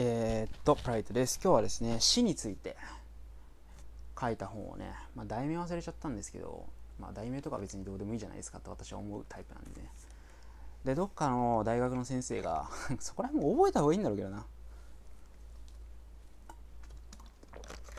えー、っと、プライトです。今日はですね、死について書いた本をね、まあ、題名忘れちゃったんですけど、まあ、題名とか別にどうでもいいじゃないですかと私は思うタイプなんで、ね。で、どっかの大学の先生が そこら辺も覚えた方がいいんだろうけどな。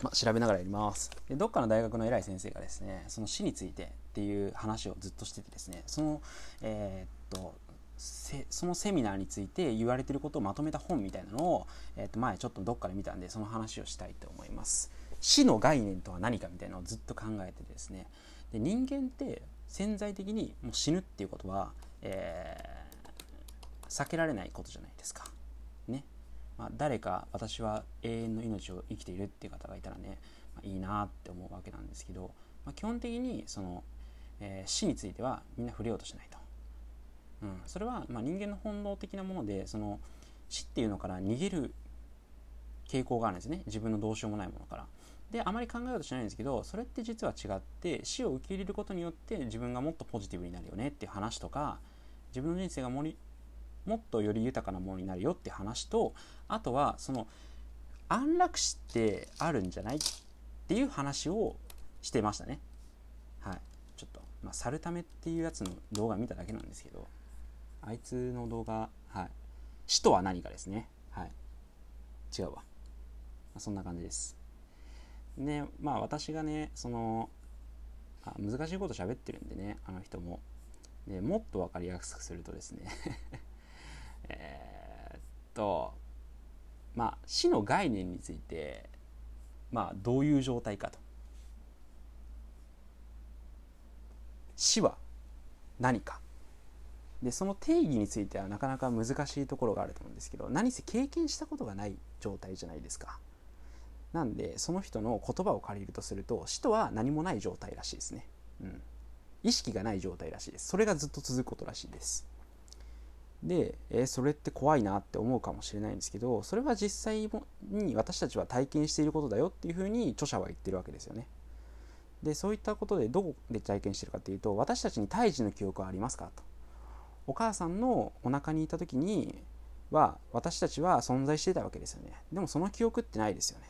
まあ、調べながらやりますで。どっかの大学の偉い先生がですね、その死についてっていう話をずっとしててですね、その、えー、っと、そのセミナーについて言われてることをまとめた本みたいなのを、えー、と前ちょっとどっかで見たんでその話をしたいと思います。死の概念とは何かみたいなのをずっと考えてですね。で人間って潜在的にもう死ぬっていうことは、えー、避けられないことじゃないですか。ね、まあ、誰か私は永遠の命を生きているっていう方がいたらね、まあ、いいなって思うわけなんですけど、まあ、基本的にその、えー、死についてはみんな触れようとしないと。うん、それはま人間の本能的なものでその死っていうのから逃げる傾向があるんですね自分のどうしようもないものから。であまり考えようとしないんですけどそれって実は違って死を受け入れることによって自分がもっとポジティブになるよねっていう話とか自分の人生がもりもっとより豊かなものになるよって話とあとはその安楽死ってあるんじゃないっていう話をしてましたね。はい。ちょっと、まあ、去るためっていうやつの動画見ただけなんですけど。あいつの動画、はい。死とは何かですね。はい。違うわ。まあ、そんな感じです。ね、まあ私がね、その、あ難しいこと喋ってるんでね、あの人も。でもっと分かりやすくするとですね えっと、まあ死の概念について、まあどういう状態かと。死は何か。でその定義についてはなかなか難しいところがあると思うんですけど何せ経験したことがない状態じゃないですか。なんでその人の言葉を借りるとすると死とは何もない状態らしいですね、うん、意識がない状態らしいです。それがずっと続くことらしいです。で、えー、それって怖いなって思うかもしれないんですけどそれは実際に私たちは体験していることだよっていうふうに著者は言ってるわけですよね。でそういったことでどこで体験してるかっていうと私たちに胎児の記憶はありますかと。お母さんのお腹にいた時には私たちは存在してたわけですよね。でもその記憶ってないですよね。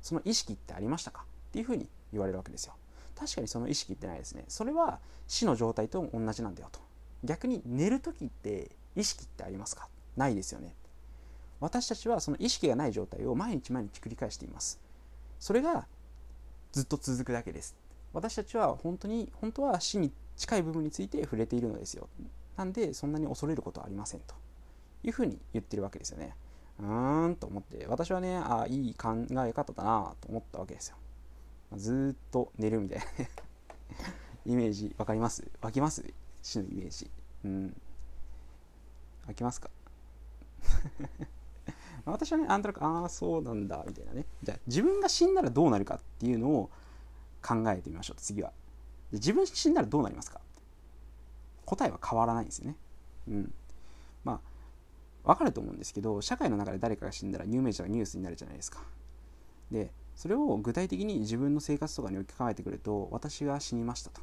その意識ってありましたか？っていうふうに言われるわけですよ。確かにその意識ってないですね。それは死の状態と同じなんだよと。逆に寝る時って意識ってありますか？ないですよね。私たちはその意識がない状態を毎日毎日繰り返しています。それがずっと続くだけです。私たちは本当に本当は死に近い部分について触れているのですよ。なんでそんなに恐れることはありませんというふうに言ってるわけですよね。うーんと思って私はねあいい考え方だなと思ったわけですよ。ずっと寝るみたいなね イメージ分かります？湧きます？死のイメージ。うん。湧きますか？私はね、あんとなく、ああ、そうなんだ、みたいなね。じゃあ、自分が死んだらどうなるかっていうのを考えてみましょう、次は。自分死んだらどうなりますか？答えは変わらないんですよね。うん。まあ、わかると思うんですけど、社会の中で誰かが死んだら有名者がニュースになるじゃないですか。で、それを具体的に自分の生活とかに置き換えてくると、私が死にましたと。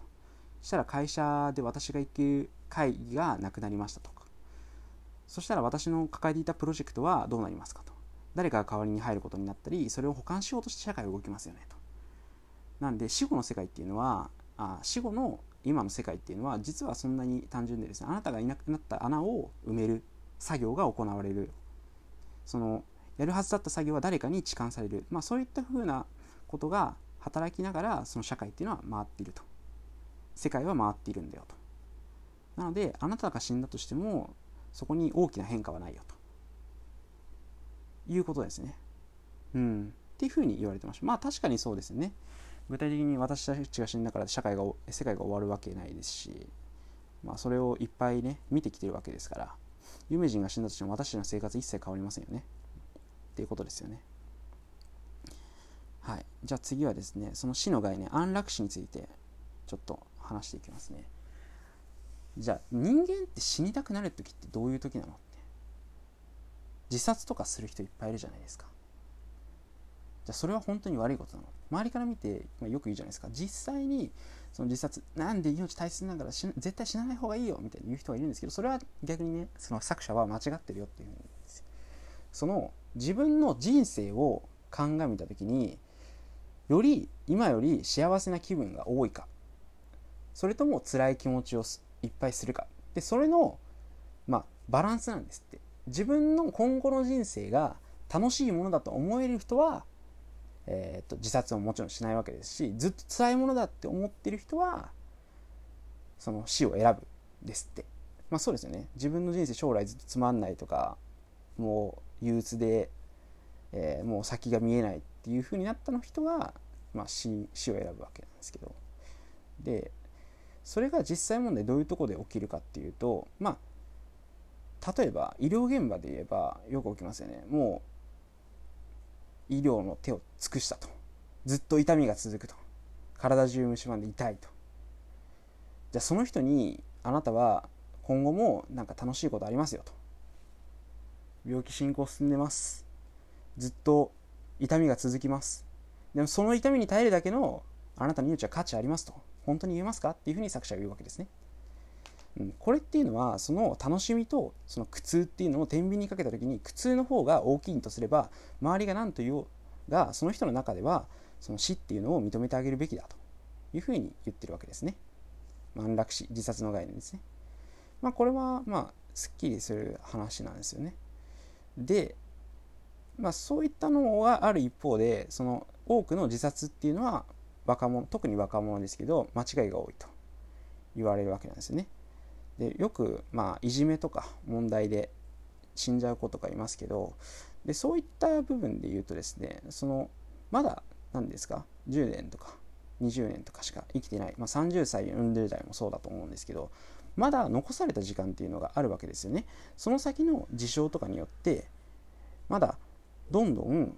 そしたら会社で私が行く会議がなくなりましたとか。そしたら私の抱えていたプロジェクトはどうなりますかと。誰かが代わりに入ることになったり、それを保管しようとして社会が動きますよねと。なんで死後の世界っていうのは、あ死後の今の世界っていうのは実はそんなに単純でですねあなたがいなくなった穴を埋める作業が行われる。そのやるはずだった作業は誰かに痴漢される、まあ、そういったふうなことが働きながらその社会っていうのは回っていると。世界は回っているんだよと。なのであなたが死んだとしてもそこに大きな変化はないよと。いうことですね。うん。っていうふうに言われてました。まあ確かにそうですね。具体的に私たちが死んだから社会が世界が終わるわけないですし、まあ、それをいっぱいね見てきてるわけですから有名人が死んだとしても私たちの生活一切変わりませんよね。っていうことですよね。はい。じゃあ次はですねその死の概念安楽死についてちょっと話していきますね。じゃあ人間って死にたくなる時ってどういう時なの？って自殺とかする人いっぱいいるじゃないですか。じゃあそれは本当に悪いことなの？周りから見て、まあ、よく言うじゃないですか。実際にその自殺なんで命大切ながら絶対死なない方がいいよみたいに言う人がいるんですけどそれは逆にねその作者は間違ってるよっていうんですその自分の人生を鑑みた時により今より幸せな気分が多いか。それとも辛い気持ちをいっぱいするか。でそれの、まあ、バランスなんですって。自分の今後の人生が楽しいものだと思える人は、えーと、自殺ももちろんしないわけですしずっと辛いものだって思ってる人はその死を選ぶですって。まあそうですよね。自分の人生将来ずっとつまんないとかもう憂鬱で、えー、もう先が見えないっていうふうになったの人は、まあ死、死を選ぶわけなんですけど。でそれが実際問題どういうとこで起きるかっていうとまあ例えば医療現場で言えばよく起きますよね。もう医療の手を尽くしたと。ずっと痛みが続くと。体中虫歯で痛いと。じゃあその人にあなたは今後もなんか楽しいことありますよと。病気進行進んでます。ずっと痛みが続きます。でもその痛みに耐えるだけのあなたの命は価値ありますと。本当に言えますか？っていうふうに作者が言うわけですね。これっていうのはその楽しみとその苦痛っていうのを天秤にかけた時に苦痛の方が大きいとすれば周りが何と言おうがその人の中ではその死っていうのを認めてあげるべきだというふうに言ってるわけですね。安楽死自殺の概念ですね。まあこれはまあすっきりする話なんですよね。で、まあ、そういったのがある一方でその多くの自殺っていうのは若者特に若者ですけど間違いが多いと言われるわけなんですよね。でよく、まあ、いじめとか問題で死んじゃう子とかいますけどでそういった部分で言うとですねそのまだ何ですか10年とか20年とかしか生きてない、まあ、30歳40代もそうだと思うんですけどまだ残された時間っていうのがあるわけですよね。その先の事象とかによってまだどんどん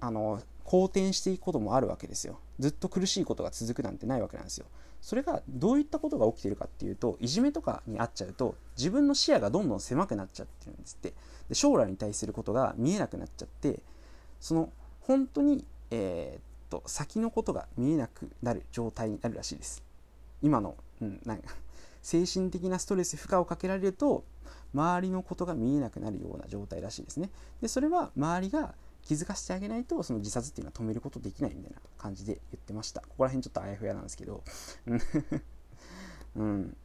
あの好転していくこともあるわけですよ。ずっと苦しいことが続くなんてないわけなんですよ。それがどういったことが起きてるかっていうといじめとかにあっちゃうと自分の視野がどんどん狭くなっちゃってるんですって。で将来に対することが見えなくなっちゃってその本当にえー、っと先のことが見えなくなる状態になるらしいです。今の、うん、なんか精神的なストレス負荷をかけられると周りのことが見えなくなるような状態らしいですね。でそれは周りが気づかせてあげないとその自殺っていうのは止めることできないみたいな感じで言ってました。ここら辺ちょっとあやふやなんですけど。うん。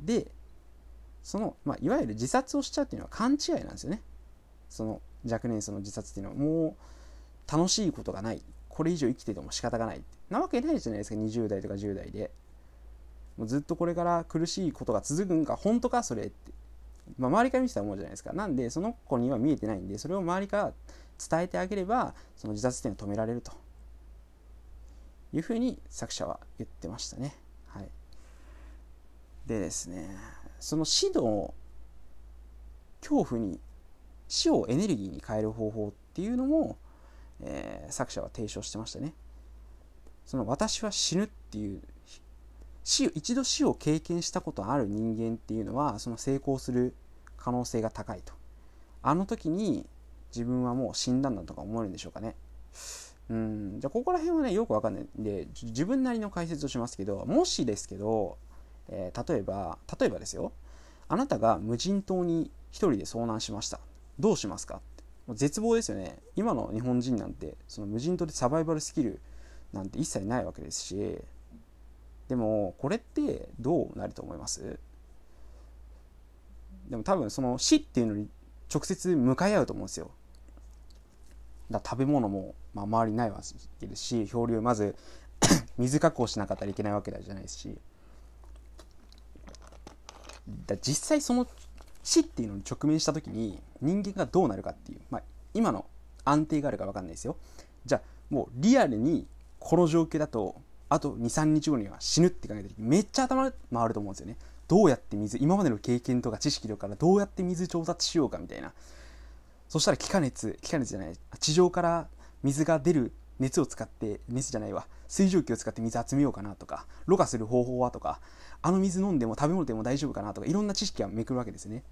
でその、まあ、いわゆる自殺をしちゃうっていうのは勘違いなんですよね。その若年層の自殺っていうのは。もう楽しいことがない。これ以上生きてても仕方がない。ってなわけないじゃないですか。20代とか10代で。もうずっとこれから苦しいことが続くんか本当かそれって。まあ、周りから見てたら思うじゃないですかなんでその子には見えてないんでそれを周りから伝えてあげればその自殺点を止められるというふうに作者は言ってましたね。はい、でですねその死の恐怖に死をエネルギーに変える方法っていうのも、えー、作者は提唱してましたね。その私は死ぬっていう死一度死を経験したことある人間っていうのはその成功する可能性が高いと。あの時に自分はもう死んだんだとか思えるんでしょうかね。うん。じゃあここら辺はねよくわかんない。んで自分なりの解説をしますけどもしですけど、えー、例えば例えばですよ。あなたが無人島に一人で遭難しました。どうしますか？って絶望ですよね。今の日本人なんてその無人島でサバイバルスキルなんて一切ないわけですし。でもこれってどうなると思います？でも多分その死っていうのに直接向かい合うと思うんですよ。だ食べ物も、まあ、周りないわけですし漂流まず 水確保しなかったらいけないわけじゃないし。だ実際その死っていうのに直面した時に人間がどうなるかっていう、まあ、今の安定があるか分かんないですよ。じゃあもうリアルにこの状況だとあと23日後には死ぬって考えた時めっちゃ頭回ると思うんですよね。どうやって水今までの経験とか知識とかからどうやって水調達しようかみたいな。そしたら気化熱気化熱じゃない地上から水が出る熱を使って熱じゃないわ水蒸気を使って水集めようかなとかろ過する方法はとかあの水飲んでも食べ物でも大丈夫かなとかいろんな知識がめくるわけですね。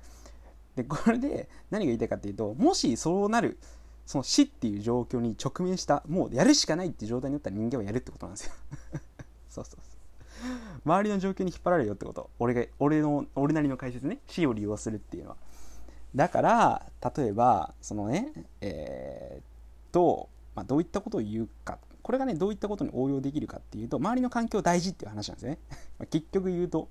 でこれで何が言いたいかっていうともしそうなるその死っていう状況に直面したもうやるしかないっていう状態になったら人間はやるってことなんですよ。そうそうそう。周りの状況に引っ張られるよってこと。俺が俺の俺なりの解説ね。死を利用するっていうのは。だから例えばそのねえー、っと、まあ、どういったことを言うか。これがねどういったことに応用できるかっていうと周りの環境大事っていう話なんですね。結局言うと。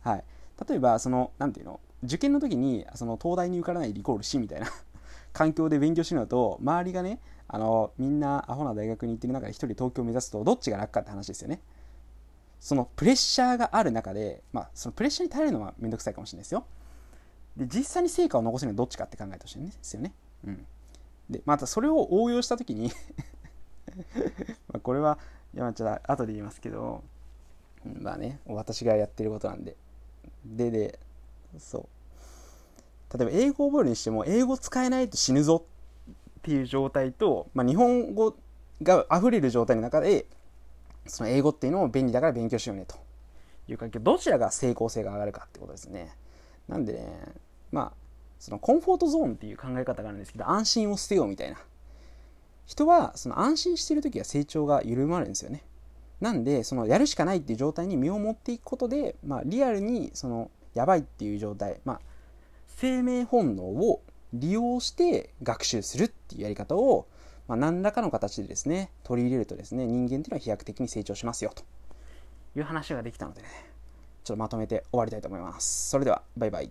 はい。例えばその何ていうの？受験の時にその東大に受からないリコールしみたいな。環境で勉強しるのと周りがねあのみんなアホな大学に行ってる中で一人東京を目指すとどっちが楽かって話ですよね。そのプレッシャーがある中で、まあ、そのプレッシャーに耐えるのはめんどくさいかもしれないですよ。で実際に成果を残せるのはどっちかって考えてほしいんですよね。うん、でまたそれを応用した時に まこれは山ちゃん後で言いますけどまあね私がやってることなんで。ででそう。例えば英語を覚えるにしても英語使えないと死ぬぞっていう状態と、まあ、日本語が溢れる状態の中でその英語っていうのも便利だから勉強しようねという環境どちらが成功性が上がるかってことですね。なんでね、まあ、そのコンフォートゾーンっていう考え方があるんですけど、安心を捨てようみたいな。人はその安心してる時は成長が緩まるんですよね。なんで、そのやるしかないっていう状態に身を持っていくことで、まあ、リアルにそのやばいっていう状態、まあ、生命本能を利用して学習するっていうやり方を、まあ、何らかの形でですね、取り入れるとですね、人間っていうのは飛躍的に成長しますよという話ができたのでね、ちょっとまとめて終わりたいと思います。それでは、バイバイ。